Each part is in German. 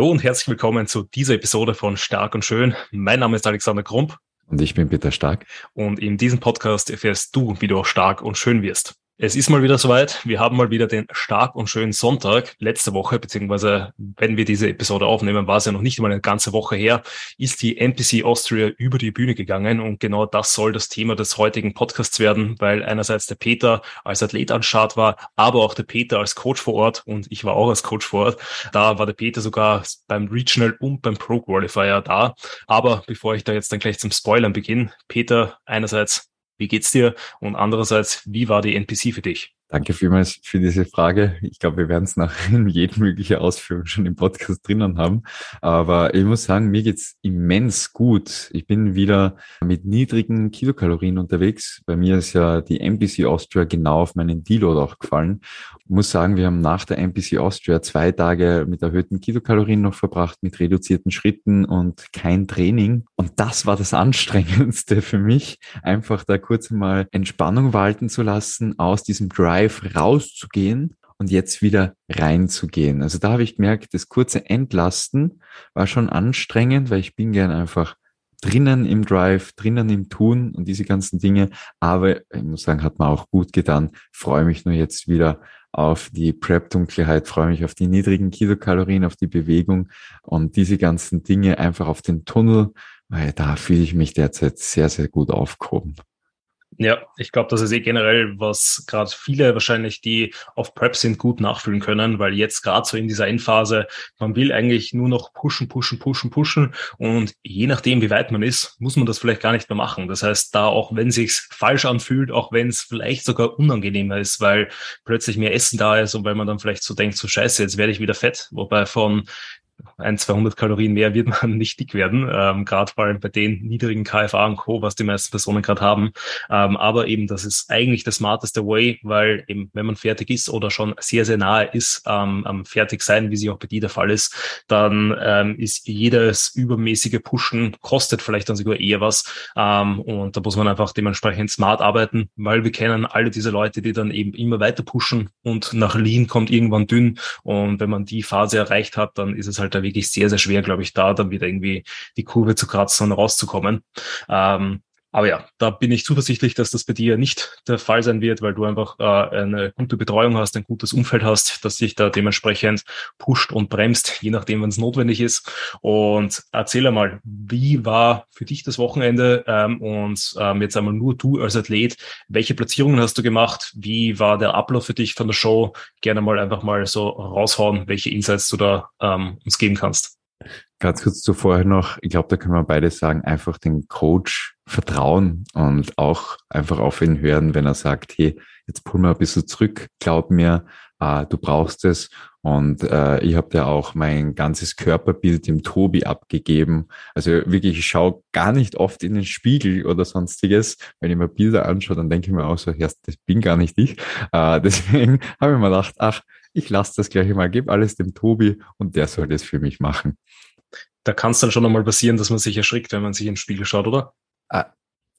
Hallo und herzlich willkommen zu dieser Episode von Stark und Schön. Mein Name ist Alexander Krump. Und ich bin Peter Stark. Und in diesem Podcast erfährst du, wie du auch stark und schön wirst. Es ist mal wieder soweit. Wir haben mal wieder den stark und schönen Sonntag. Letzte Woche, beziehungsweise wenn wir diese Episode aufnehmen, war es ja noch nicht mal eine ganze Woche her, ist die NPC Austria über die Bühne gegangen. Und genau das soll das Thema des heutigen Podcasts werden, weil einerseits der Peter als Athlet an Start war, aber auch der Peter als Coach vor Ort und ich war auch als Coach vor Ort. Da war der Peter sogar beim Regional und beim Pro Qualifier da. Aber bevor ich da jetzt dann gleich zum Spoilern beginne, Peter, einerseits wie geht's dir? Und andererseits, wie war die NPC für dich? Danke vielmals für diese Frage. Ich glaube, wir werden es nach jedem mögliche Ausführung schon im Podcast drinnen haben. Aber ich muss sagen, mir geht's immens gut. Ich bin wieder mit niedrigen Kilokalorien unterwegs. Bei mir ist ja die MPC Austria genau auf meinen Deload auch gefallen. Ich muss sagen, wir haben nach der MPC Austria zwei Tage mit erhöhten Kilokalorien noch verbracht, mit reduzierten Schritten und kein Training. Und das war das Anstrengendste für mich, einfach da kurz mal Entspannung walten zu lassen aus diesem Drive Drive rauszugehen und jetzt wieder reinzugehen. Also da habe ich gemerkt, das kurze Entlasten war schon anstrengend, weil ich bin gern einfach drinnen im Drive, drinnen im Tun und diese ganzen Dinge. Aber ich muss sagen, hat mir auch gut getan. Freue mich nur jetzt wieder auf die Prep-Dunkelheit, freue mich auf die niedrigen Kilokalorien, auf die Bewegung und diese ganzen Dinge einfach auf den Tunnel, weil da fühle ich mich derzeit sehr, sehr gut aufgehoben. Ja, ich glaube, das ist eh generell, was gerade viele wahrscheinlich, die auf Prep sind, gut nachfühlen können, weil jetzt gerade so in dieser Endphase, man will eigentlich nur noch pushen, pushen, pushen, pushen und je nachdem, wie weit man ist, muss man das vielleicht gar nicht mehr machen. Das heißt, da auch wenn sich's falsch anfühlt, auch wenn es vielleicht sogar unangenehmer ist, weil plötzlich mehr Essen da ist und weil man dann vielleicht so denkt, so scheiße, jetzt werde ich wieder fett, wobei von ein, 200 Kalorien mehr wird man nicht dick werden, ähm, gerade vor allem bei den niedrigen KFA und Co., was die meisten Personen gerade haben. Ähm, aber eben, das ist eigentlich der smarteste Way, weil eben, wenn man fertig ist oder schon sehr, sehr nahe ist ähm, am fertig sein, wie sie auch bei dir der Fall ist, dann ähm, ist jedes übermäßige Pushen kostet vielleicht dann sogar eher was. Ähm, und da muss man einfach dementsprechend smart arbeiten, weil wir kennen alle diese Leute, die dann eben immer weiter pushen und nach Lean kommt irgendwann dünn. Und wenn man die Phase erreicht hat, dann ist es halt da wirklich sehr, sehr schwer, glaube ich, da dann wieder irgendwie die Kurve zu kratzen und rauszukommen. Ähm, aber ja, da bin ich zuversichtlich, dass das bei dir nicht der Fall sein wird, weil du einfach äh, eine gute Betreuung hast, ein gutes Umfeld hast, das sich da dementsprechend pusht und bremst, je nachdem, wann es notwendig ist. Und erzähl einmal, wie war für dich das Wochenende ähm, und ähm, jetzt einmal nur du als Athlet, welche Platzierungen hast du gemacht? Wie war der Ablauf für dich von der Show? Gerne mal einfach mal so raushauen, welche Insights du da ähm, uns geben kannst. Ganz kurz zuvor noch, ich glaube, da können wir beide sagen, einfach den Coach vertrauen und auch einfach auf ihn hören, wenn er sagt, hey, jetzt pull mal ein bisschen zurück, glaub mir, äh, du brauchst es. Und äh, ich habe dir auch mein ganzes Körperbild dem Tobi abgegeben. Also wirklich, ich schaue gar nicht oft in den Spiegel oder sonstiges. Wenn ich mir Bilder anschaue, dann denke ich mir auch so, ja, das bin gar nicht ich. Äh, deswegen habe ich mir gedacht, ach, ich lasse das gleich mal, gebe alles dem Tobi und der soll das für mich machen da kann es dann schon einmal passieren, dass man sich erschrickt, wenn man sich in den Spiegel schaut, oder?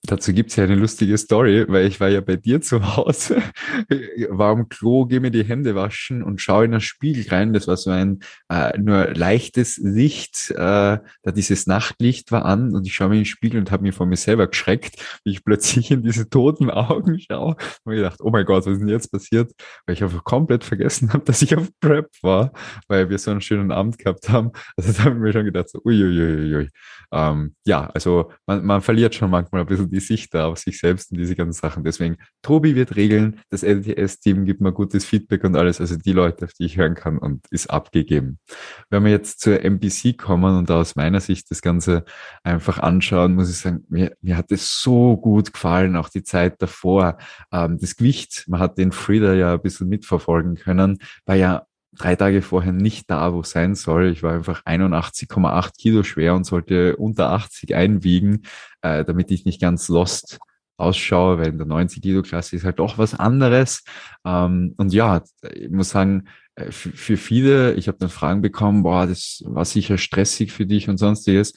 Dazu gibt's ja eine lustige Story, weil ich war ja bei dir zu Hause, war am Klo, gehe mir die Hände waschen und schaue in den Spiegel rein. Das war so ein äh, nur leichtes Licht, äh, da dieses Nachtlicht war an und ich schaue mir in den Spiegel und habe mich vor mir selber geschreckt, wie ich plötzlich in diese toten Augen schaue und ich gedacht, oh mein Gott, was ist denn jetzt passiert? Weil ich einfach komplett vergessen habe, dass ich auf Prep war, weil wir so einen schönen Abend gehabt haben. Also da habe ich mir schon gedacht, so, uiuiuiui. Ähm, ja, also man, man verliert schon manchmal ein bisschen die Sicht da auf sich selbst und diese ganzen Sachen. Deswegen, Tobi wird regeln, das LTS-Team gibt mir gutes Feedback und alles, also die Leute, auf die ich hören kann und ist abgegeben. Wenn wir jetzt zur MPC kommen und aus meiner Sicht das Ganze einfach anschauen, muss ich sagen, mir, mir hat es so gut gefallen, auch die Zeit davor. Ähm, das Gewicht, man hat den Frieder ja ein bisschen mitverfolgen können, war ja drei Tage vorher nicht da, wo sein soll. Ich war einfach 81,8 Kilo schwer und sollte unter 80 einwiegen, äh, damit ich nicht ganz lost ausschaue, weil in der 90 Kilo Klasse ist halt doch was anderes. Ähm, und ja, ich muss sagen, äh, für viele, ich habe dann Fragen bekommen, boah, das war sicher stressig für dich und sonstiges.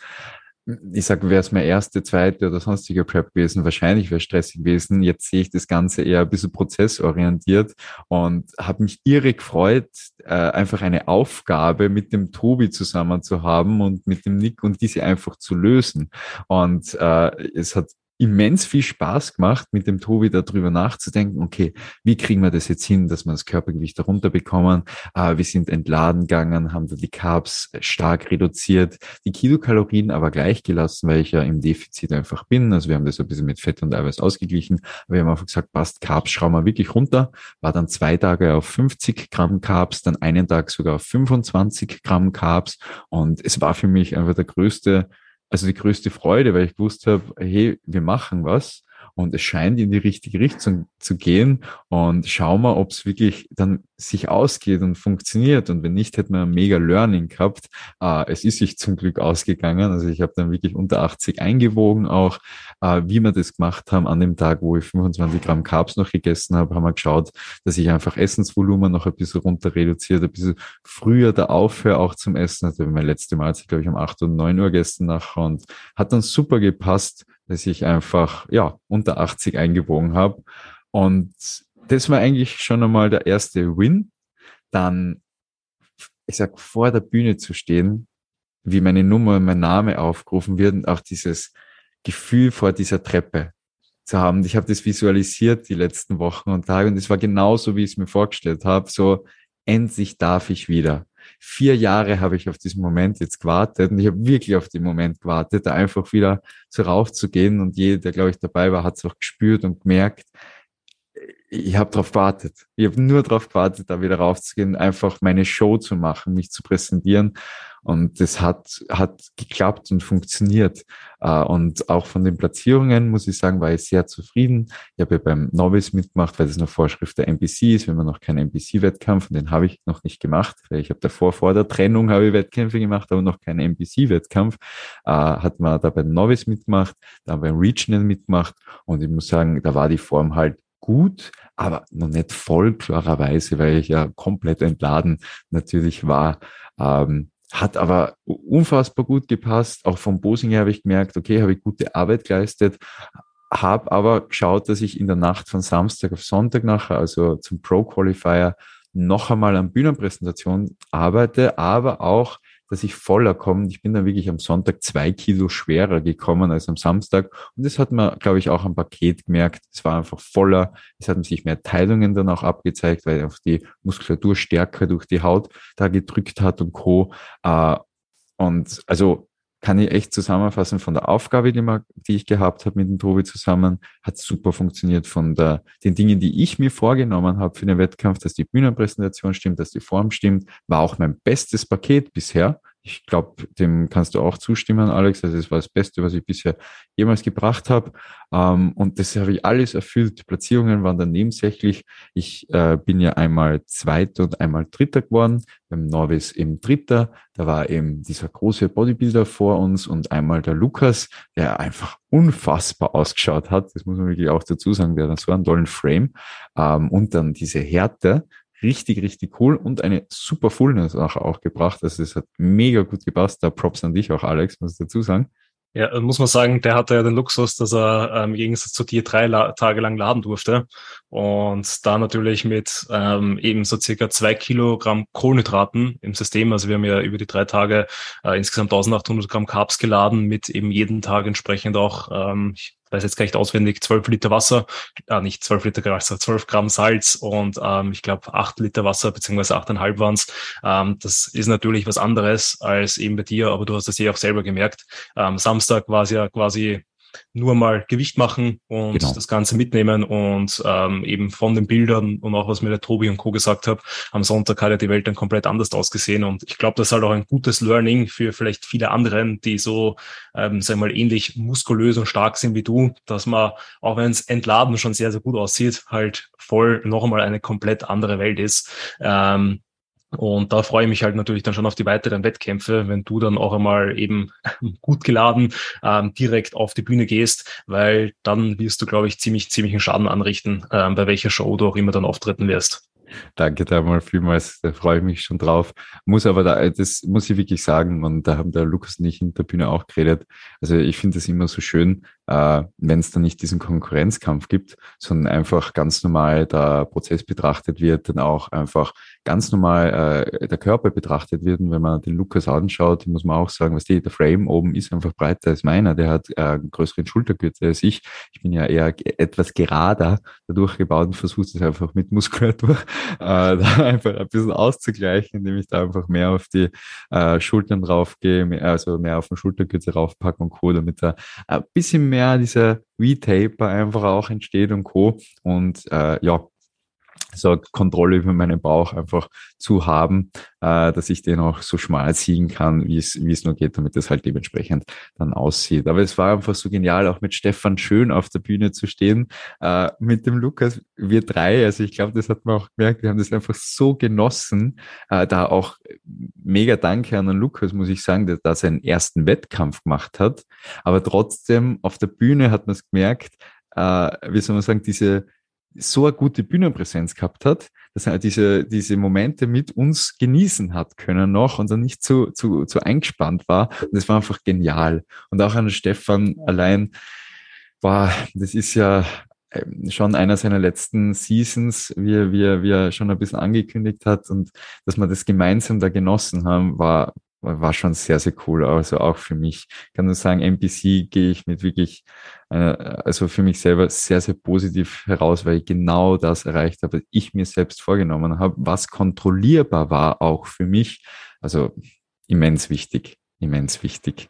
Ich sag, wäre es meine erste, zweite oder sonstige Prep gewesen, wahrscheinlich wäre stressig gewesen. Jetzt sehe ich das Ganze eher ein bisschen prozessorientiert und habe mich irre gefreut, äh, einfach eine Aufgabe mit dem Tobi zusammen zu haben und mit dem Nick und diese einfach zu lösen. Und äh, es hat immens viel Spaß gemacht, mit dem Tobi darüber nachzudenken, okay, wie kriegen wir das jetzt hin, dass wir das Körpergewicht darunter bekommen? Äh, wir sind entladen gegangen, haben da die Carbs stark reduziert, die Kilokalorien aber gleich gelassen, weil ich ja im Defizit einfach bin. Also wir haben das ein bisschen mit Fett und Eiweiß ausgeglichen. Aber wir haben einfach gesagt, passt, Carbs schrauben wir wirklich runter. War dann zwei Tage auf 50 Gramm Carbs, dann einen Tag sogar auf 25 Gramm Carbs. Und es war für mich einfach der größte also die größte Freude, weil ich gewusst habe, hey, wir machen was und es scheint in die richtige Richtung zu gehen. Und schauen wir, ob es wirklich dann sich ausgeht und funktioniert. Und wenn nicht, hätten wir ein mega Learning gehabt. Äh, es ist sich zum Glück ausgegangen, also ich habe dann wirklich unter 80 eingewogen auch, äh, wie wir das gemacht haben an dem Tag, wo ich 25 Gramm Carbs noch gegessen habe, haben wir geschaut, dass ich einfach Essensvolumen noch ein bisschen runter reduziert, ein bisschen früher da aufhöre auch zum Essen. Also mein letzte Mal, glaube ich, um 8 und 9 Uhr gegessen nachher und hat dann super gepasst dass ich einfach ja unter 80 eingewogen habe. Und das war eigentlich schon einmal der erste Win. Dann, ich sag, vor der Bühne zu stehen, wie meine Nummer mein Name aufgerufen wird und auch dieses Gefühl vor dieser Treppe zu haben. Ich habe das visualisiert die letzten Wochen und Tage und es war genauso, wie ich es mir vorgestellt habe. So, endlich darf ich wieder vier Jahre habe ich auf diesen Moment jetzt gewartet und ich habe wirklich auf den Moment gewartet, da einfach wieder so raufzugehen und jeder, der glaube ich dabei war, hat es auch gespürt und gemerkt, ich habe darauf gewartet. Ich habe nur darauf gewartet, da wieder raufzugehen, einfach meine Show zu machen, mich zu präsentieren. Und das hat, hat geklappt und funktioniert. Äh, und auch von den Platzierungen, muss ich sagen, war ich sehr zufrieden. Ich habe ja beim Novice mitgemacht, weil das noch Vorschrift der NPC ist, wenn man noch keinen NPC-Wettkampf, und den habe ich noch nicht gemacht. Ich habe davor, vor der Trennung, habe ich Wettkämpfe gemacht, aber noch keinen NPC-Wettkampf. Äh, hat man da beim Novice mitgemacht, dann beim Regional mitgemacht. Und ich muss sagen, da war die Form halt gut, aber noch nicht voll klarerweise, weil ich ja komplett entladen natürlich war. Ähm, hat aber unfassbar gut gepasst. Auch vom Bosing her habe ich gemerkt, okay, habe ich gute Arbeit geleistet, habe aber geschaut, dass ich in der Nacht von Samstag auf Sonntag nachher, also zum Pro Qualifier, noch einmal an Bühnenpräsentation arbeite, aber auch dass ich voller komme. Ich bin dann wirklich am Sonntag zwei Kilo schwerer gekommen als am Samstag. Und das hat man, glaube ich, auch am Paket gemerkt. Es war einfach voller. Es hatten sich mehr Teilungen dann auch abgezeigt, weil auf die Muskulatur stärker durch die Haut da gedrückt hat und Co. Äh, und also kann ich echt zusammenfassen von der Aufgabe, die, man, die ich gehabt habe mit dem Tobi zusammen, hat super funktioniert von der, den Dingen, die ich mir vorgenommen habe für den Wettkampf, dass die Bühnenpräsentation stimmt, dass die Form stimmt, war auch mein bestes Paket bisher. Ich glaube, dem kannst du auch zustimmen, Alex. Also es war das Beste, was ich bisher jemals gebracht habe. Ähm, und das habe ich alles erfüllt. Platzierungen waren dann nebensächlich. Ich äh, bin ja einmal Zweiter und einmal Dritter geworden. Beim Norvis eben Dritter. Da war eben dieser große Bodybuilder vor uns und einmal der Lukas, der einfach unfassbar ausgeschaut hat. Das muss man wirklich auch dazu sagen. Der hat so einen tollen Frame. Ähm, und dann diese Härte richtig, richtig cool und eine super Fullness auch, gebracht. Also es hat mega gut gepasst. Da Props an dich auch, Alex, muss ich dazu sagen. Ja, muss man sagen, der hatte ja den Luxus, dass er ähm, im Gegensatz zu dir drei La Tage lang laden durfte und da natürlich mit ähm, eben so circa zwei Kilogramm Kohlenhydraten im System. Also wir haben ja über die drei Tage äh, insgesamt 1800 Gramm Carbs geladen mit eben jeden Tag entsprechend auch, ähm, weiß jetzt gar nicht auswendig, 12 Liter Wasser, äh, nicht 12 Liter Wasser, 12 Gramm Salz und ähm, ich glaube 8 Liter Wasser beziehungsweise 8,5 waren es. Ähm, das ist natürlich was anderes als eben bei dir, aber du hast das ja auch selber gemerkt. Ähm, Samstag war es ja quasi nur mal Gewicht machen und genau. das Ganze mitnehmen und ähm, eben von den Bildern und auch was mir der Tobi und Co. gesagt hat, am Sonntag hat ja die Welt dann komplett anders ausgesehen und ich glaube, das ist halt auch ein gutes Learning für vielleicht viele anderen, die so, ähm, sag mal, ähnlich muskulös und stark sind wie du, dass man, auch wenn es entladen schon sehr, sehr gut aussieht, halt voll noch einmal eine komplett andere Welt ist. Ähm, und da freue ich mich halt natürlich dann schon auf die weiteren Wettkämpfe, wenn du dann auch einmal eben gut geladen ähm, direkt auf die Bühne gehst, weil dann wirst du, glaube ich, ziemlich, ziemlichen Schaden anrichten, ähm, bei welcher Show du auch immer dann auftreten wirst. Danke da mal vielmals, da freue ich mich schon drauf. Muss aber da, das muss ich wirklich sagen, und da haben der Lukas und ich in der Bühne auch geredet. Also ich finde es immer so schön, äh, wenn es dann nicht diesen Konkurrenzkampf gibt, sondern einfach ganz normal der Prozess betrachtet wird, dann auch einfach ganz normal äh, der Körper betrachtet wird. Und wenn man den Lukas anschaut, muss man auch sagen, was die, der Frame oben ist einfach breiter als meiner. Der hat äh, einen größeren Schultergürtel als ich. Ich bin ja eher etwas gerader dadurch gebaut und versuche es einfach mit Muskulatur äh, da einfach ein bisschen auszugleichen, indem ich da einfach mehr auf die äh, Schultern draufgehe, also mehr auf den Schultergürtel raufpacke und Co., damit da ein bisschen mehr dieser V-Taper einfach auch entsteht und Co. Und äh, ja, so Kontrolle über meinen Bauch einfach zu haben, äh, dass ich den auch so schmal ziehen kann, wie es, wie es nur geht, damit es halt dementsprechend dann aussieht. Aber es war einfach so genial, auch mit Stefan Schön auf der Bühne zu stehen, äh, mit dem Lukas, wir drei, also ich glaube, das hat man auch gemerkt, wir haben das einfach so genossen, äh, da auch mega Danke an den Lukas, muss ich sagen, der da seinen ersten Wettkampf gemacht hat, aber trotzdem auf der Bühne hat man es gemerkt, äh, wie soll man sagen, diese so eine gute Bühnenpräsenz gehabt hat, dass er diese, diese Momente mit uns genießen hat können noch und dann nicht zu, zu, zu eingespannt war. Und das war einfach genial. Und auch an Stefan allein war, das ist ja ähm, schon einer seiner letzten Seasons, wie er, wie er, wie er schon ein bisschen angekündigt hat und dass wir das gemeinsam da genossen haben, war, war schon sehr, sehr cool. Also auch für mich. Ich kann nur sagen, MPC gehe ich mit wirklich, äh, also für mich selber sehr, sehr positiv heraus, weil ich genau das erreicht habe, was ich mir selbst vorgenommen habe, was kontrollierbar war auch für mich. Also immens wichtig, immens wichtig.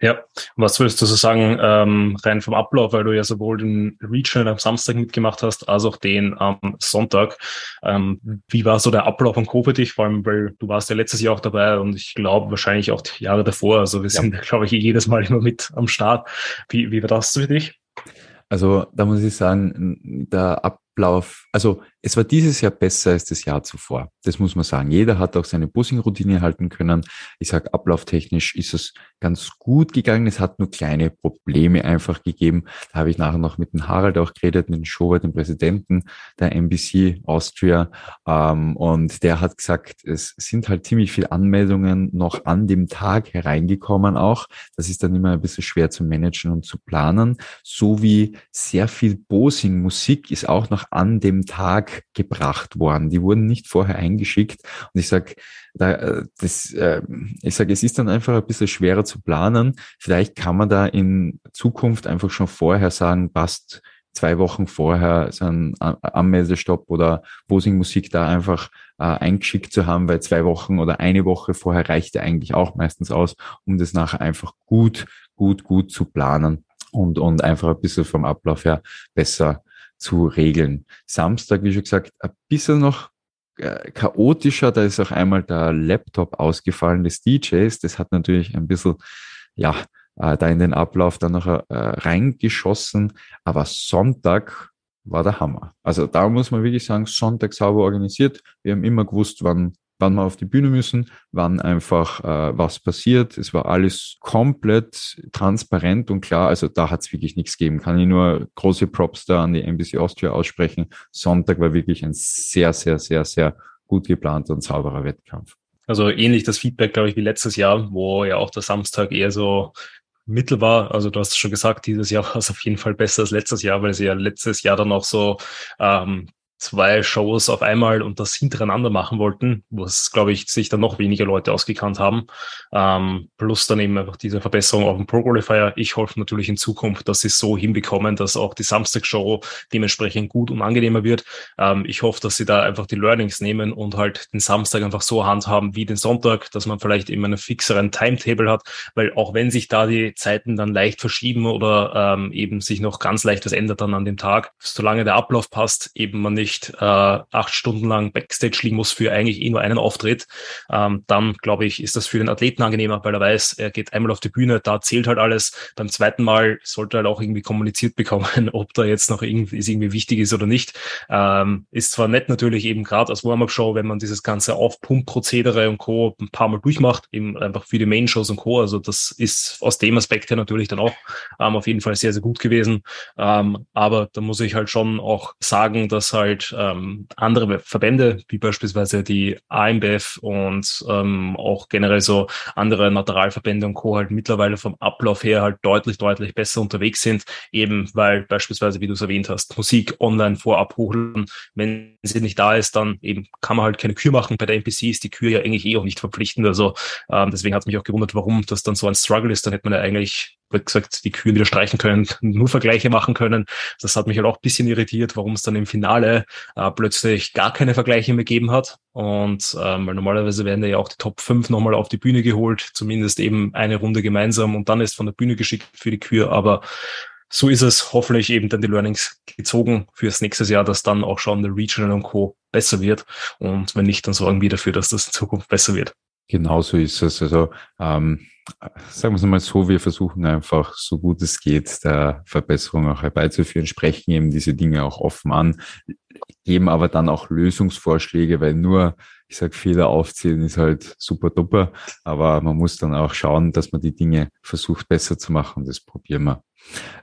Ja, was würdest du so sagen, ähm, rein vom Ablauf, weil du ja sowohl den Regional am Samstag mitgemacht hast, als auch den am Sonntag. Ähm, wie war so der Ablauf von Co für dich? Vor allem, weil du warst ja letztes Jahr auch dabei und ich glaube wahrscheinlich auch die Jahre davor. Also wir sind, ja. glaube ich, jedes Mal immer mit am Start. Wie, wie war das für dich? Also da muss ich sagen, der Ablauf, also es war dieses Jahr besser als das Jahr zuvor. Das muss man sagen. Jeder hat auch seine Bussing-Routine halten können. Ich sage, ablauftechnisch ist es ganz gut gegangen. Es hat nur kleine Probleme einfach gegeben. Da habe ich nachher noch mit dem Harald auch geredet, mit dem Schober, dem Präsidenten der NBC Austria. Ähm, und der hat gesagt, es sind halt ziemlich viele Anmeldungen noch an dem Tag hereingekommen auch. Das ist dann immer ein bisschen schwer zu managen und zu planen. So wie sehr viel Bosing-Musik ist auch noch an dem Tag gebracht worden. Die wurden nicht vorher eingeschickt. Und ich sage, da, äh, das, äh, ich sage, es ist dann einfach ein bisschen schwerer zu planen. Vielleicht kann man da in Zukunft einfach schon vorher sagen, passt zwei Wochen vorher so ein Anmeldestopp oder Posing Musik da einfach äh, eingeschickt zu haben, weil zwei Wochen oder eine Woche vorher reicht ja eigentlich auch meistens aus, um das nachher einfach gut, gut, gut zu planen und, und einfach ein bisschen vom Ablauf her besser zu regeln. Samstag, wie schon gesagt, ein bisschen noch äh, chaotischer. Da ist auch einmal der Laptop ausgefallen des DJs. Das hat natürlich ein bisschen, ja, äh, da in den Ablauf dann noch äh, reingeschossen. Aber Sonntag war der Hammer. Also da muss man wirklich sagen, Sonntag sauber organisiert. Wir haben immer gewusst, wann wann wir auf die Bühne müssen, wann einfach äh, was passiert. Es war alles komplett transparent und klar. Also da hat es wirklich nichts gegeben. Kann ich nur große Props da an die NBC Austria aussprechen. Sonntag war wirklich ein sehr, sehr, sehr, sehr gut geplanter und sauberer Wettkampf. Also ähnlich das Feedback, glaube ich, wie letztes Jahr, wo ja auch der Samstag eher so mittel war. Also du hast schon gesagt, dieses Jahr war es auf jeden Fall besser als letztes Jahr, weil sie ja letztes Jahr dann auch so ähm, zwei Shows auf einmal und das hintereinander machen wollten, was, glaube ich, sich dann noch weniger Leute ausgekannt haben. Ähm, plus dann eben einfach diese Verbesserung auf dem Pro Qualifier. Ich hoffe natürlich in Zukunft, dass sie es so hinbekommen, dass auch die Samstagsshow dementsprechend gut und angenehmer wird. Ähm, ich hoffe, dass sie da einfach die Learnings nehmen und halt den Samstag einfach so handhaben wie den Sonntag, dass man vielleicht eben einen fixeren Timetable hat, weil auch wenn sich da die Zeiten dann leicht verschieben oder ähm, eben sich noch ganz leicht was ändert dann an dem Tag, solange der Ablauf passt, eben man nicht nicht äh, acht Stunden lang Backstage liegen muss für eigentlich eh nur einen Auftritt, ähm, dann glaube ich, ist das für den Athleten angenehmer, weil er weiß, er geht einmal auf die Bühne, da zählt halt alles. Beim zweiten Mal sollte er halt auch irgendwie kommuniziert bekommen, ob da jetzt noch irgendwie, irgendwie wichtig ist oder nicht. Ähm, ist zwar nett natürlich eben gerade als Warm-Up-Show, wenn man dieses ganze Aufpump-Prozedere und Co. ein paar Mal durchmacht, eben einfach für die Main-Shows und Co. Also das ist aus dem Aspekt her natürlich dann auch ähm, auf jeden Fall sehr, sehr gut gewesen. Ähm, aber da muss ich halt schon auch sagen, dass halt ähm, andere Verbände, wie beispielsweise die AMBF und ähm, auch generell so andere Naturalverbände und Co. halt mittlerweile vom Ablauf her halt deutlich, deutlich besser unterwegs sind, eben weil beispielsweise, wie du es erwähnt hast, Musik online vorab hochladen. Wenn sie nicht da ist, dann eben kann man halt keine Kür machen. Bei der NPC ist die Kür ja eigentlich eh auch nicht verpflichtend. Also ähm, deswegen hat es mich auch gewundert, warum das dann so ein Struggle ist. Dann hätte man ja eigentlich wie gesagt, die Kühen wieder streichen können, nur Vergleiche machen können. Das hat mich halt auch ein bisschen irritiert, warum es dann im Finale äh, plötzlich gar keine Vergleiche mehr gegeben hat. Und ähm, weil normalerweise werden ja auch die Top 5 nochmal auf die Bühne geholt, zumindest eben eine Runde gemeinsam und dann ist von der Bühne geschickt für die Kühe. Aber so ist es hoffentlich eben dann die Learnings gezogen fürs nächste Jahr, dass dann auch schon der Regional und Co. besser wird. Und wenn nicht, dann sorgen wir dafür, dass das in Zukunft besser wird. Genau so ist es. Also ähm, sagen wir es mal so, wir versuchen einfach, so gut es geht, der Verbesserung auch herbeizuführen, sprechen eben diese Dinge auch offen an, geben aber dann auch Lösungsvorschläge, weil nur, ich sag Fehler aufzählen ist halt super duper, aber man muss dann auch schauen, dass man die Dinge versucht besser zu machen. Das probieren wir.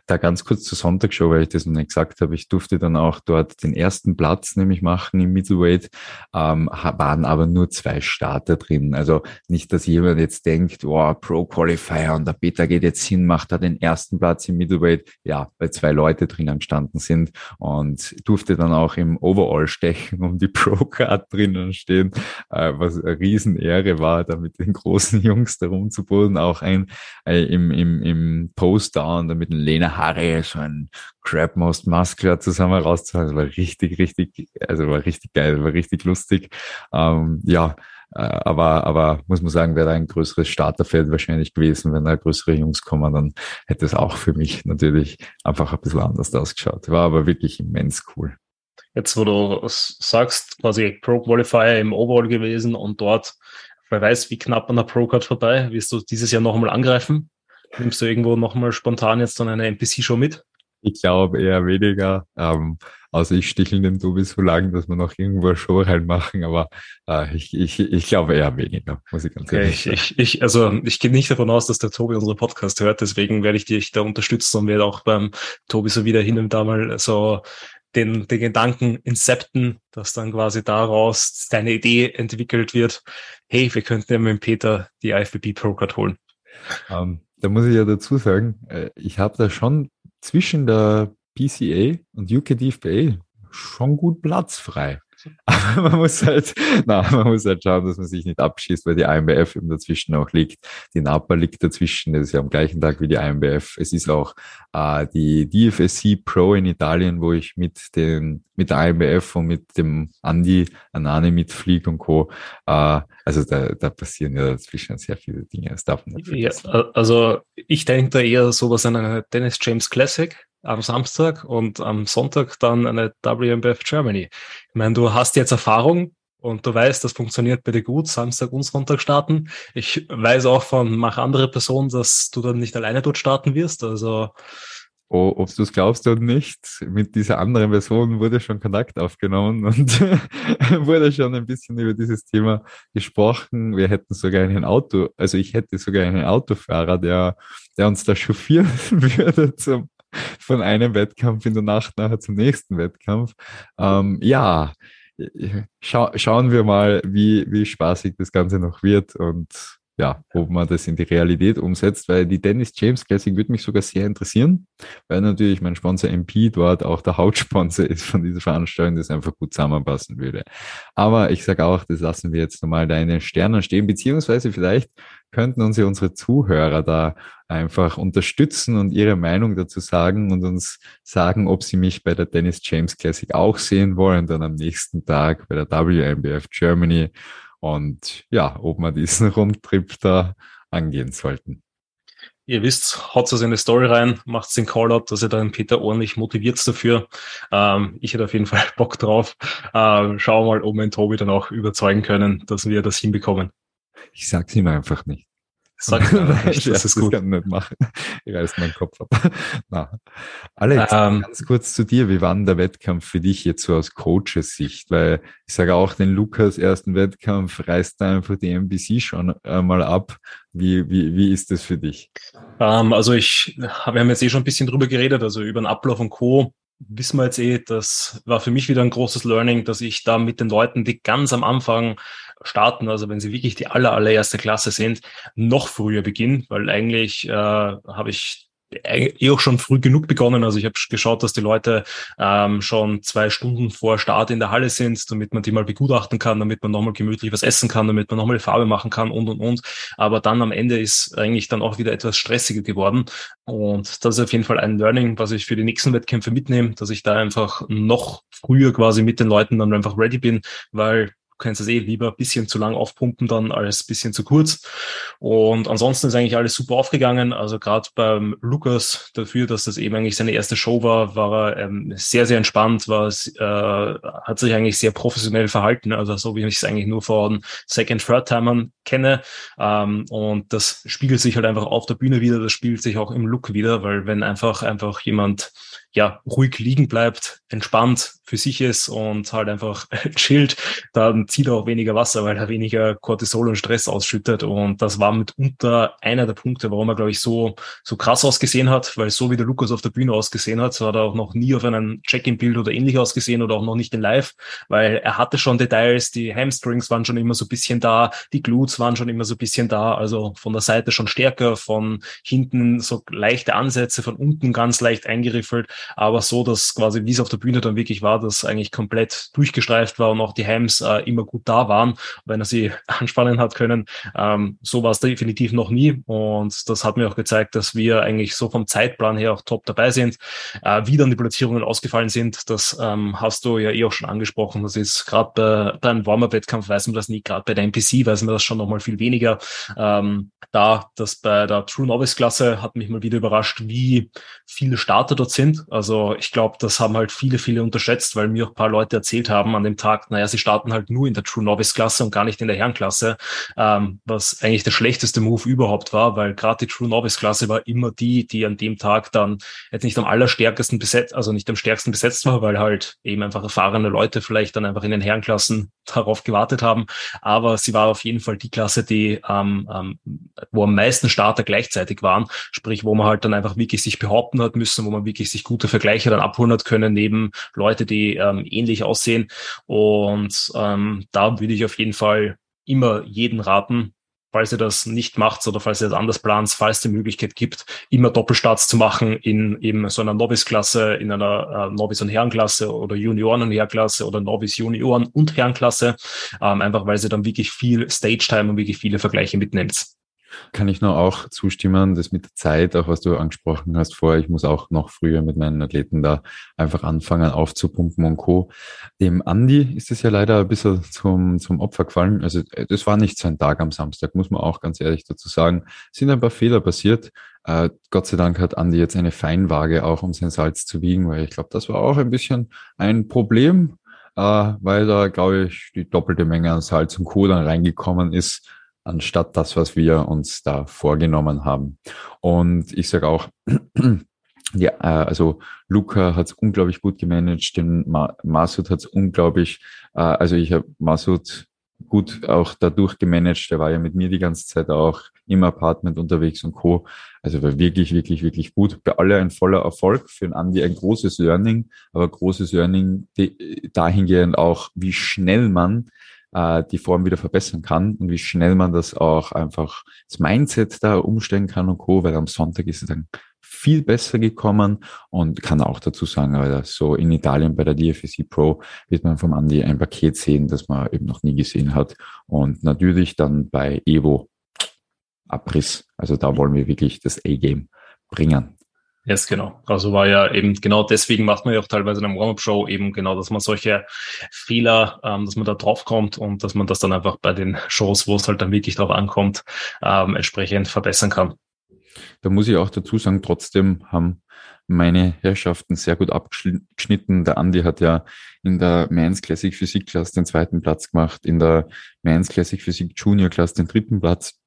Da ganz kurz zur Sonntagshow, weil ich das noch nicht gesagt habe. Ich durfte dann auch dort den ersten Platz nämlich machen im Middleweight, ähm, waren aber nur zwei Starter drin. Also nicht, dass jemand jetzt denkt, oh, Pro Qualifier und der Peter geht jetzt hin, macht da den ersten Platz im Middleweight. Ja, weil zwei Leute drinnen gestanden sind und durfte dann auch im Overall stechen, um die Pro Card drinnen stehen, äh, was eine Riesenehre war, da mit den großen Jungs da rumzuboden, auch ein äh, im, im, im Post-Down, damit mit Lena Harry so ein Crab Most Muscular zusammen rauszuhauen. Das war richtig, richtig, also war richtig geil, war richtig lustig. Ähm, ja, äh, aber, aber muss man sagen, wäre da ein größeres Starterfeld wahrscheinlich gewesen, wenn da größere Jungs kommen, dann hätte es auch für mich natürlich einfach ein bisschen anders ausgeschaut. War aber wirklich immens cool. Jetzt, wo du sagst, quasi Pro Qualifier im Overall gewesen und dort, wer weiß, wie knapp an der Pro Card vorbei, wirst du dieses Jahr noch einmal angreifen? Nimmst du irgendwo nochmal spontan jetzt dann eine NPC-Show mit? Ich glaube eher weniger. Ähm, also ich stichle dem Tobi so lang, dass wir noch irgendwo eine Show reinmachen, aber äh, ich, ich, ich glaube eher weniger, muss ich ganz ehrlich okay, ich, ich, Also ich gehe nicht davon aus, dass der Tobi unsere Podcast hört, deswegen werde ich dich da unterstützen und werde auch beim Tobi so wieder hin und da mal so den, den Gedanken incepten, dass dann quasi daraus deine Idee entwickelt wird. Hey, wir könnten ja mit dem Peter die IFBB Pro Card holen. Um, ähm, da muss ich ja dazu sagen, äh, ich habe da schon zwischen der PCA und UKDFBA schon gut Platz frei. Aber man muss halt, na, man muss halt schauen, dass man sich nicht abschießt, weil die IMBF eben dazwischen auch liegt. Die NAPA liegt dazwischen, das ist ja am gleichen Tag wie die IMBF. Es ist auch äh, die DFSC Pro in Italien, wo ich mit den, mit der IMBF und mit dem Andy Anane mitfliege und Co. Äh, also da, da passieren ja dazwischen sehr viele Dinge. Das darf man nicht vergessen. Ja, also ich denke da eher sowas an eine Dennis James Classic am Samstag und am Sonntag dann eine WMBF Germany. Ich meine, du hast jetzt Erfahrung und du weißt, das funktioniert dir gut, Samstag und Sonntag starten. Ich weiß auch von mach andere Personen, dass du dann nicht alleine dort starten wirst. Also Oh, ob du es glaubst oder nicht, mit dieser anderen Person wurde schon Kontakt aufgenommen und wurde schon ein bisschen über dieses Thema gesprochen. Wir hätten sogar einen Auto, also ich hätte sogar einen Autofahrer, der, der uns da chauffieren würde zum, von einem Wettkampf in der Nacht nachher zum nächsten Wettkampf. Ähm, ja, schau, schauen wir mal, wie, wie spaßig das Ganze noch wird und ja, ob man das in die Realität umsetzt, weil die Dennis James Classic würde mich sogar sehr interessieren, weil natürlich mein Sponsor MP dort auch der Hauptsponsor ist von dieser Veranstaltung, das einfach gut zusammenpassen würde. Aber ich sage auch, das lassen wir jetzt nochmal den Sternen stehen, beziehungsweise vielleicht könnten uns ja unsere Zuhörer da einfach unterstützen und ihre Meinung dazu sagen und uns sagen, ob sie mich bei der Dennis James Classic auch sehen wollen, dann am nächsten Tag bei der WMBF Germany und ja, ob wir diesen Rundtrip da angehen sollten. Ihr wisst, haut es in die Story rein, macht den Call-Out, dass ihr dann Peter ordentlich motiviert dafür. Ähm, ich hätte auf jeden Fall Bock drauf. Ähm, schauen wir mal, ob wir den Tobi dann auch überzeugen können, dass wir das hinbekommen. Ich sag's ihm einfach nicht. Sag nicht, das ist gut. Das kann nicht machen. Ich reiß meinen Kopf ab. Na. Alex, ähm, ganz kurz zu dir. Wie war denn der Wettkampf für dich jetzt so aus Coaches Sicht? Weil ich sage auch, den Lukas ersten Wettkampf reißt da einfach die MBC schon mal ab. Wie, wie, wie ist das für dich? Ähm, also ich, wir haben jetzt eh schon ein bisschen drüber geredet, also über den Ablauf und Co wissen wir jetzt eh, das war für mich wieder ein großes Learning, dass ich da mit den Leuten, die ganz am Anfang starten, also wenn sie wirklich die aller, allererste Klasse sind, noch früher beginnen, weil eigentlich äh, habe ich eh auch schon früh genug begonnen. Also ich habe geschaut, dass die Leute ähm, schon zwei Stunden vor Start in der Halle sind, damit man die mal begutachten kann, damit man nochmal gemütlich was essen kann, damit man nochmal Farbe machen kann und und und. Aber dann am Ende ist eigentlich dann auch wieder etwas stressiger geworden. Und das ist auf jeden Fall ein Learning, was ich für die nächsten Wettkämpfe mitnehme, dass ich da einfach noch früher quasi mit den Leuten dann einfach ready bin, weil kennst es eh, lieber ein bisschen zu lang aufpumpen dann als ein bisschen zu kurz. Und ansonsten ist eigentlich alles super aufgegangen. Also gerade beim Lukas dafür, dass das eben eigentlich seine erste Show war, war er ähm, sehr, sehr entspannt, war äh, hat sich eigentlich sehr professionell verhalten. Also so wie ich es eigentlich nur von Second, Third Timern kenne. Ähm, und das spiegelt sich halt einfach auf der Bühne wieder, das spiegelt sich auch im Look wieder, weil wenn einfach, einfach jemand ja, ruhig liegen bleibt, entspannt für sich ist und halt einfach chillt, dann zieht er auch weniger Wasser, weil er weniger Cortisol und Stress ausschüttet. Und das war mitunter einer der Punkte, warum er, glaube ich, so, so krass ausgesehen hat, weil so wie der Lukas auf der Bühne ausgesehen hat, so hat er auch noch nie auf einem Check-in-Bild oder ähnlich ausgesehen oder auch noch nicht in Live, weil er hatte schon Details, die Hamstrings waren schon immer so ein bisschen da, die Glutes waren schon immer so ein bisschen da, also von der Seite schon stärker, von hinten so leichte Ansätze, von unten ganz leicht eingeriffelt aber so, dass quasi, wie es auf der Bühne dann wirklich war, dass eigentlich komplett durchgestreift war und auch die Hams äh, immer gut da waren, wenn er sie anspannen hat können. Ähm, so war es definitiv noch nie und das hat mir auch gezeigt, dass wir eigentlich so vom Zeitplan her auch top dabei sind. Äh, wie dann die Platzierungen ausgefallen sind, das ähm, hast du ja eh auch schon angesprochen. Das ist gerade bei, bei einem Warmer-Wettkampf weiß man das nie, gerade bei der NPC weiß man das schon noch mal viel weniger. Ähm, da, das bei der True Novice Klasse hat mich mal wieder überrascht, wie viele Starter dort sind. Also ich glaube, das haben halt viele, viele unterschätzt, weil mir auch ein paar Leute erzählt haben an dem Tag, naja, sie starten halt nur in der True Novice Klasse und gar nicht in der Herrenklasse, ähm, was eigentlich der schlechteste Move überhaupt war, weil gerade die True Novice Klasse war immer die, die an dem Tag dann jetzt nicht am allerstärksten besetzt, also nicht am stärksten besetzt war, weil halt eben einfach erfahrene Leute vielleicht dann einfach in den Herrenklassen darauf gewartet haben. Aber sie war auf jeden Fall die Klasse, die ähm, ähm, wo am meisten Starter gleichzeitig waren, sprich, wo man halt dann einfach wirklich sich behaupten hat müssen, wo man wirklich sich gute Vergleiche dann abholen können, neben Leute, die ähm, ähnlich aussehen. Und ähm, da würde ich auf jeden Fall immer jeden raten, falls ihr das nicht macht oder falls ihr das anders plant, falls die Möglichkeit gibt, immer Doppelstarts zu machen in eben so einer Novice-Klasse, in einer äh, Novice- und Herrenklasse oder Junioren- und Herrenklasse oder Novice-Junioren- und Herrenklasse, ähm, einfach weil sie dann wirklich viel Stage-Time und wirklich viele Vergleiche mitnimmt. Kann ich nur auch zustimmen, das mit der Zeit, auch was du angesprochen hast vorher, ich muss auch noch früher mit meinen Athleten da einfach anfangen aufzupumpen und Co. Dem Andi ist es ja leider ein bisschen zum, zum Opfer gefallen. Also äh, das war nicht sein Tag am Samstag, muss man auch ganz ehrlich dazu sagen. Es sind ein paar Fehler passiert. Äh, Gott sei Dank hat Andi jetzt eine Feinwaage auch, um sein Salz zu wiegen, weil ich glaube, das war auch ein bisschen ein Problem, äh, weil da, glaube ich, die doppelte Menge an Salz und Co. dann reingekommen ist anstatt das, was wir uns da vorgenommen haben. Und ich sage auch, ja, äh, also Luca hat es unglaublich gut gemanagt, den Ma Masud hat es unglaublich, äh, also ich habe Masud gut auch dadurch gemanagt, der war ja mit mir die ganze Zeit auch im Apartment unterwegs und Co. Also war wirklich, wirklich, wirklich gut. Bei alle ein voller Erfolg, für den Andi ein großes Learning, aber großes Learning dahingehend auch, wie schnell man äh, die Form wieder verbessern kann und wie schnell man das auch einfach das Mindset da umstellen kann und Co., weil am Sonntag ist es dann viel besser gekommen und kann auch dazu sagen, weil so in Italien bei der DFSC Pro wird man vom Andi ein Paket sehen, das man eben noch nie gesehen hat und natürlich dann bei Evo Abriss. Also da wollen wir wirklich das A-Game bringen. Yes, genau. Also war ja eben genau deswegen macht man ja auch teilweise in einer Warm-Up-Show eben genau, dass man solche Fehler, ähm, dass man da drauf kommt und dass man das dann einfach bei den Shows, wo es halt dann wirklich drauf ankommt, ähm, entsprechend verbessern kann. Da muss ich auch dazu sagen, trotzdem haben meine Herrschaften sehr gut abgeschnitten. Der Andi hat ja in der Men's Classic Physik Class den zweiten Platz gemacht, in der Men's Classic Physik Junior Class den dritten Platz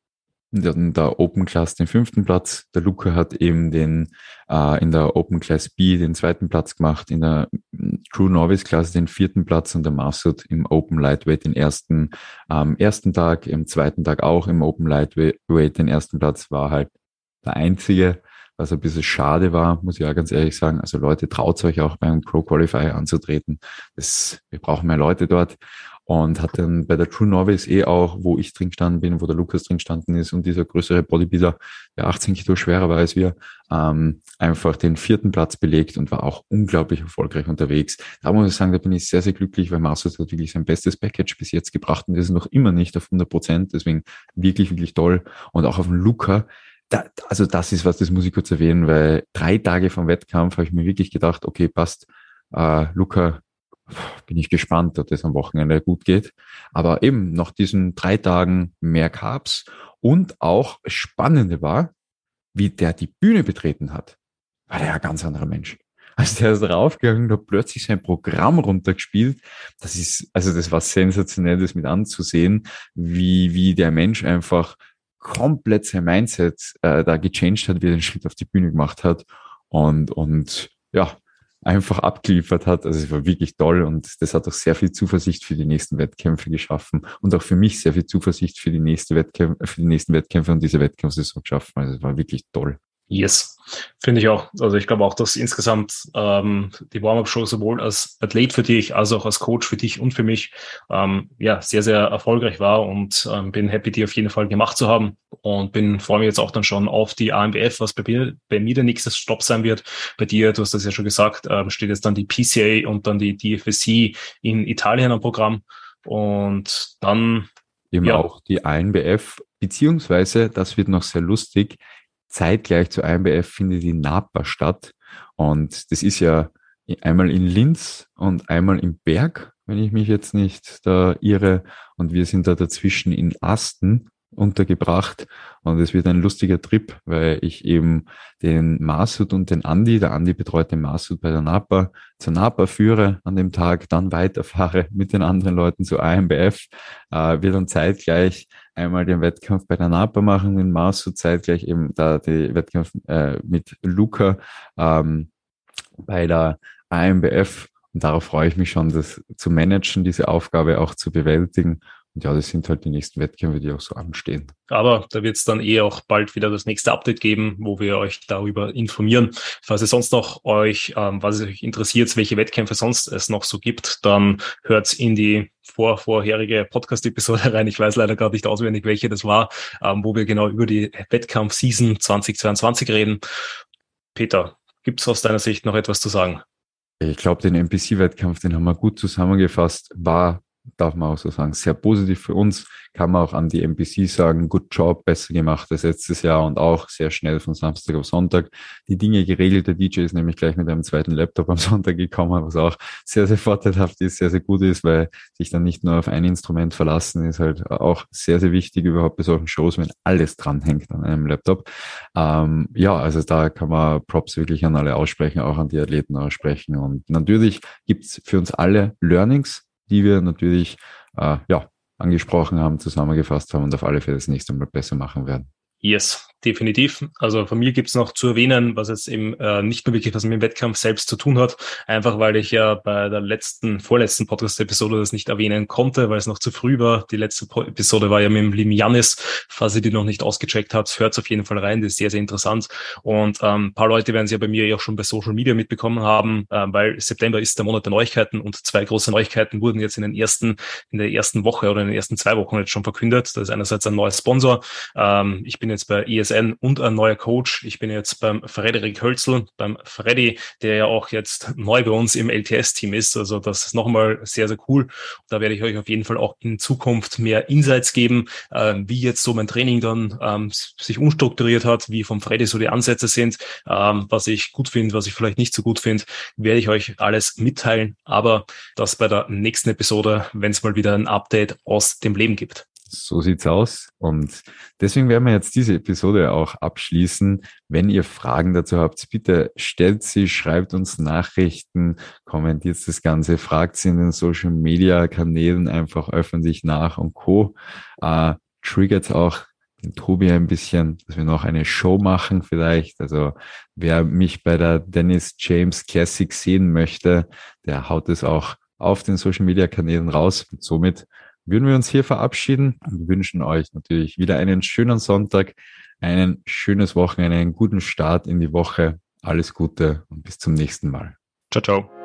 in der Open Class den fünften Platz. Der Luca hat eben den äh, in der Open Class B den zweiten Platz gemacht, in der True Novice Class den vierten Platz und der Masud im Open Lightweight den ersten am ersten Tag, im zweiten Tag auch im Open Lightweight den ersten Platz war halt der einzige. was ein bisschen schade war, muss ich auch ganz ehrlich sagen. Also Leute, traut euch auch beim Pro Qualify anzutreten. Das, wir brauchen mehr Leute dort und hat dann bei der True Novice eh auch, wo ich drin gestanden bin, wo der Lukas drin gestanden ist und dieser größere Bodybuilder, der 18 Kilo schwerer war als wir, ähm, einfach den vierten Platz belegt und war auch unglaublich erfolgreich unterwegs. Da muss ich sagen, da bin ich sehr, sehr glücklich, weil Masters hat wirklich sein bestes Package bis jetzt gebracht und das ist noch immer nicht auf 100 Prozent, deswegen wirklich, wirklich toll. Und auch auf den Luca, da, also das ist was, das muss ich kurz erwähnen, weil drei Tage vom Wettkampf habe ich mir wirklich gedacht, okay, passt, äh, Luca, bin ich gespannt, ob das am Wochenende gut geht. Aber eben nach diesen drei Tagen mehr Carbs und auch Spannende war, wie der die Bühne betreten hat, war der ein ganz anderer Mensch. Also der ist raufgegangen, hat plötzlich sein Programm runtergespielt. Das ist, also das war sensationell, das mit anzusehen, wie, wie der Mensch einfach komplett sein Mindset äh, da gechanged hat, wie er den Schritt auf die Bühne gemacht hat. Und, und ja, einfach abgeliefert hat. Also es war wirklich toll und das hat auch sehr viel Zuversicht für die nächsten Wettkämpfe geschaffen und auch für mich sehr viel Zuversicht für die nächste Wettkämpfe, für die nächsten Wettkämpfe und diese Wettkampfsaison geschaffen. Also es war wirklich toll. Yes, finde ich auch. Also ich glaube auch, dass insgesamt ähm, die Warm-Up-Show sowohl als Athlet für dich als auch als Coach für dich und für mich ähm, ja sehr, sehr erfolgreich war und ähm, bin happy, die auf jeden Fall gemacht zu haben und bin freue mich jetzt auch dann schon auf die AMBF, was bei mir, bei mir der nächste Stopp sein wird. Bei dir, du hast das ja schon gesagt, ähm, steht jetzt dann die PCA und dann die DFSC in Italien am Programm und dann eben ja. auch die ANBF, beziehungsweise, das wird noch sehr lustig, zeitgleich zur IMBF findet die NAPA statt. Und das ist ja einmal in Linz und einmal im Berg, wenn ich mich jetzt nicht da irre. Und wir sind da dazwischen in Asten untergebracht. Und es wird ein lustiger Trip, weil ich eben den Masud und den Andi, der Andi betreut den Masud bei der NAPA, zur NAPA führe an dem Tag, dann weiterfahre mit den anderen Leuten zu AMBF, äh, wir dann zeitgleich einmal den Wettkampf bei der NAPA machen, den Masud zeitgleich eben da die Wettkampf äh, mit Luca ähm, bei der AMBF und darauf freue ich mich schon, das zu managen, diese Aufgabe auch zu bewältigen und ja, das sind halt die nächsten Wettkämpfe, die auch so anstehen. Aber da wird es dann eh auch bald wieder das nächste Update geben, wo wir euch darüber informieren. Falls ihr sonst noch euch, ähm, was euch interessiert, welche Wettkämpfe sonst es noch so gibt, dann hört's in die vor vorherige Podcast-Episode rein. Ich weiß leider gerade nicht auswendig, welche das war, ähm, wo wir genau über die Wettkampf-Season 2022 reden. Peter, gibt's aus deiner Sicht noch etwas zu sagen? Ich glaube, den NPC-Wettkampf, den haben wir gut zusammengefasst, war darf man auch so sagen, sehr positiv für uns. Kann man auch an die MPC sagen, good job, besser gemacht als letztes Jahr und auch sehr schnell von Samstag auf Sonntag die Dinge geregelt. Der DJ ist nämlich gleich mit einem zweiten Laptop am Sonntag gekommen, was auch sehr, sehr vorteilhaft ist, sehr, sehr gut ist, weil sich dann nicht nur auf ein Instrument verlassen ist halt auch sehr, sehr wichtig überhaupt bei solchen Shows, wenn alles dranhängt an einem Laptop. Ähm, ja, also da kann man Props wirklich an alle aussprechen, auch an die Athleten aussprechen. Und natürlich gibt's für uns alle Learnings, die wir natürlich äh, ja, angesprochen haben, zusammengefasst haben und auf alle Fälle das nächste Mal besser machen werden. Yes, definitiv. Also von mir gibt's noch zu erwähnen, was jetzt eben äh, nicht nur wirklich was mit dem Wettkampf selbst zu tun hat, einfach weil ich ja bei der letzten, vorletzten Podcast-Episode das nicht erwähnen konnte, weil es noch zu früh war. Die letzte Episode war ja mit dem lieben Janis. Falls ihr die noch nicht ausgecheckt habt, hört's auf jeden Fall rein, das ist sehr, sehr interessant. Und ähm, paar Leute werden es ja bei mir ja auch schon bei Social Media mitbekommen haben, äh, weil September ist der Monat der Neuigkeiten und zwei große Neuigkeiten wurden jetzt in den ersten, in der ersten Woche oder in den ersten zwei Wochen jetzt schon verkündet. Das ist einerseits ein neuer Sponsor. Ähm, ich bin jetzt bei ESN und ein neuer Coach. Ich bin jetzt beim Frederik Hölzel, beim Freddy, der ja auch jetzt neu bei uns im LTS-Team ist. Also das ist nochmal sehr, sehr cool. Da werde ich euch auf jeden Fall auch in Zukunft mehr Insights geben, äh, wie jetzt so mein Training dann ähm, sich umstrukturiert hat, wie vom Freddy so die Ansätze sind, ähm, was ich gut finde, was ich vielleicht nicht so gut finde, werde ich euch alles mitteilen. Aber das bei der nächsten Episode, wenn es mal wieder ein Update aus dem Leben gibt. So sieht's aus. Und deswegen werden wir jetzt diese Episode auch abschließen. Wenn ihr Fragen dazu habt, bitte stellt sie, schreibt uns Nachrichten, kommentiert das Ganze, fragt sie in den Social Media Kanälen einfach öffentlich nach und Co. Äh, triggert auch den Tobi ein bisschen, dass wir noch eine Show machen vielleicht. Also wer mich bei der Dennis James Classic sehen möchte, der haut es auch auf den Social Media Kanälen raus. Und somit würden wir uns hier verabschieden und wünschen euch natürlich wieder einen schönen Sonntag, ein schönes Wochenende, einen guten Start in die Woche. Alles Gute und bis zum nächsten Mal. Ciao, ciao.